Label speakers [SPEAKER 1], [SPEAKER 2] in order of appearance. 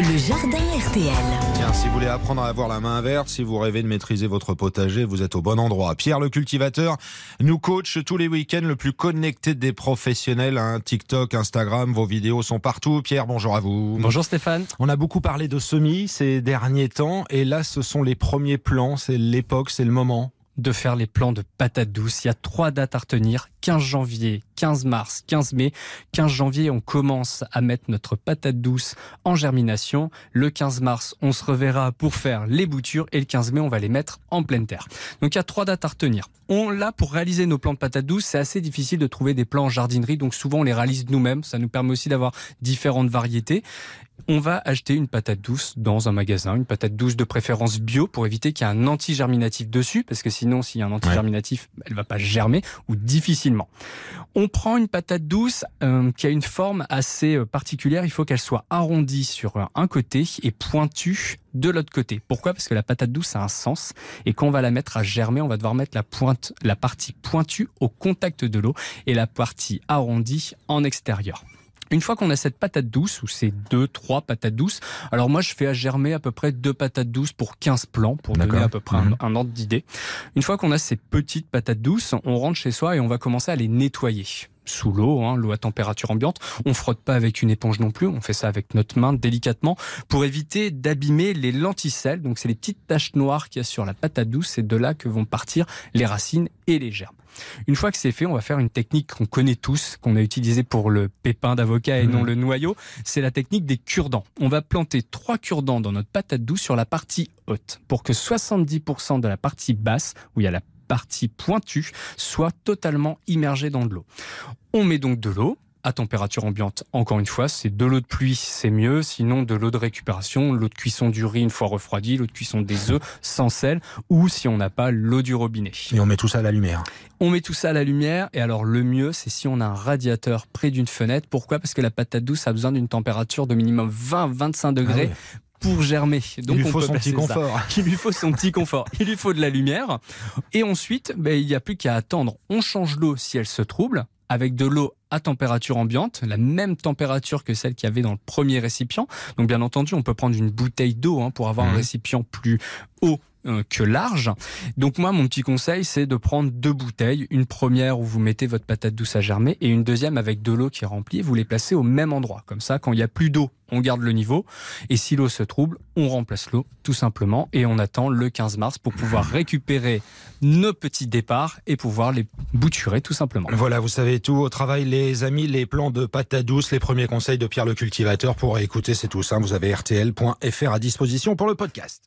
[SPEAKER 1] Le jardin RTL.
[SPEAKER 2] Tiens, si vous voulez apprendre à avoir la main verte, si vous rêvez de maîtriser votre potager, vous êtes au bon endroit. Pierre le cultivateur nous coach tous les week-ends le plus connecté des professionnels. Hein. TikTok, Instagram, vos vidéos sont partout. Pierre, bonjour à vous.
[SPEAKER 3] Bonjour Stéphane.
[SPEAKER 2] On a beaucoup parlé de semis ces derniers temps et là ce sont les premiers plans, c'est l'époque, c'est le moment
[SPEAKER 3] de faire les plans de patates douces. Il y a trois dates à retenir. 15 janvier, 15 mars, 15 mai. 15 janvier, on commence à mettre notre patate douce en germination. Le 15 mars, on se reverra pour faire les boutures. Et le 15 mai, on va les mettre en pleine terre. Donc il y a trois dates à retenir. On l'a pour réaliser nos plans de patates douces. C'est assez difficile de trouver des plans en jardinerie. Donc souvent, on les réalise nous-mêmes. Ça nous permet aussi d'avoir différentes variétés on va acheter une patate douce dans un magasin, une patate douce de préférence bio pour éviter qu'il y ait un anti-germinatif dessus, parce que sinon, s'il y a un anti-germinatif, elle elle va pas germer ou difficilement. On prend une patate douce euh, qui a une forme assez euh, particulière. Il faut qu'elle soit arrondie sur un côté et pointue de l'autre côté. Pourquoi? Parce que la patate douce a un sens et quand on va la mettre à germer, on va devoir mettre la pointe, la partie pointue au contact de l'eau et la partie arrondie en extérieur. Une fois qu'on a cette patate douce, ou ces deux, trois patates douces, alors moi je fais à germer à peu près deux patates douces pour 15 plants, pour donner à peu près un, mhm. un, ordre d'idée. Une fois qu'on a ces petites patates douces, on rentre chez soi et on va commencer à les nettoyer sous l'eau, hein, l'eau à température ambiante. On frotte pas avec une éponge non plus, on fait ça avec notre main délicatement pour éviter d'abîmer les lenticelles. Donc c'est les petites taches noires qu'il y a sur la patate douce, c'est de là que vont partir les racines et les gerbes. Une fois que c'est fait, on va faire une technique qu'on connaît tous, qu'on a utilisée pour le pépin d'avocat et non mmh. le noyau. C'est la technique des cure-dents. On va planter trois cure-dents dans notre patate douce sur la partie haute pour que 70% de la partie basse, où il y a la partie pointue soit totalement immergée dans de l'eau. On met donc de l'eau, à température ambiante. Encore une fois, c'est de l'eau de pluie, c'est mieux. Sinon, de l'eau de récupération, l'eau de cuisson du riz une fois refroidie, l'eau de cuisson des œufs sans sel, ou si on n'a pas l'eau du robinet.
[SPEAKER 2] Et on met tout ça à la lumière.
[SPEAKER 3] On met tout ça à la lumière. Et alors, le mieux, c'est si on a un radiateur près d'une fenêtre. Pourquoi? Parce que la patate douce a besoin d'une température de minimum 20-25 degrés. Ah pour germer.
[SPEAKER 2] Donc il lui faut son petit confort.
[SPEAKER 3] Il lui faut son petit confort. Il lui faut de la lumière. Et ensuite, ben, il n'y a plus qu'à attendre. On change l'eau si elle se trouble avec de l'eau à température ambiante, la même température que celle qu'il y avait dans le premier récipient. Donc bien entendu, on peut prendre une bouteille d'eau hein, pour avoir un mmh. récipient plus haut que large. Donc moi, mon petit conseil, c'est de prendre deux bouteilles. Une première où vous mettez votre patate douce à germer et une deuxième avec de l'eau qui est remplie. Vous les placez au même endroit. Comme ça, quand il n'y a plus d'eau, on garde le niveau. Et si l'eau se trouble, on remplace l'eau tout simplement. Et on attend le 15 mars pour pouvoir récupérer nos petits départs et pouvoir les bouturer tout simplement.
[SPEAKER 2] Voilà, vous savez tout. Au travail, les amis, les plans de patate douce, les premiers conseils de Pierre le cultivateur pour écouter, c'est tout simple. Vous avez rtl.fr à disposition pour le podcast.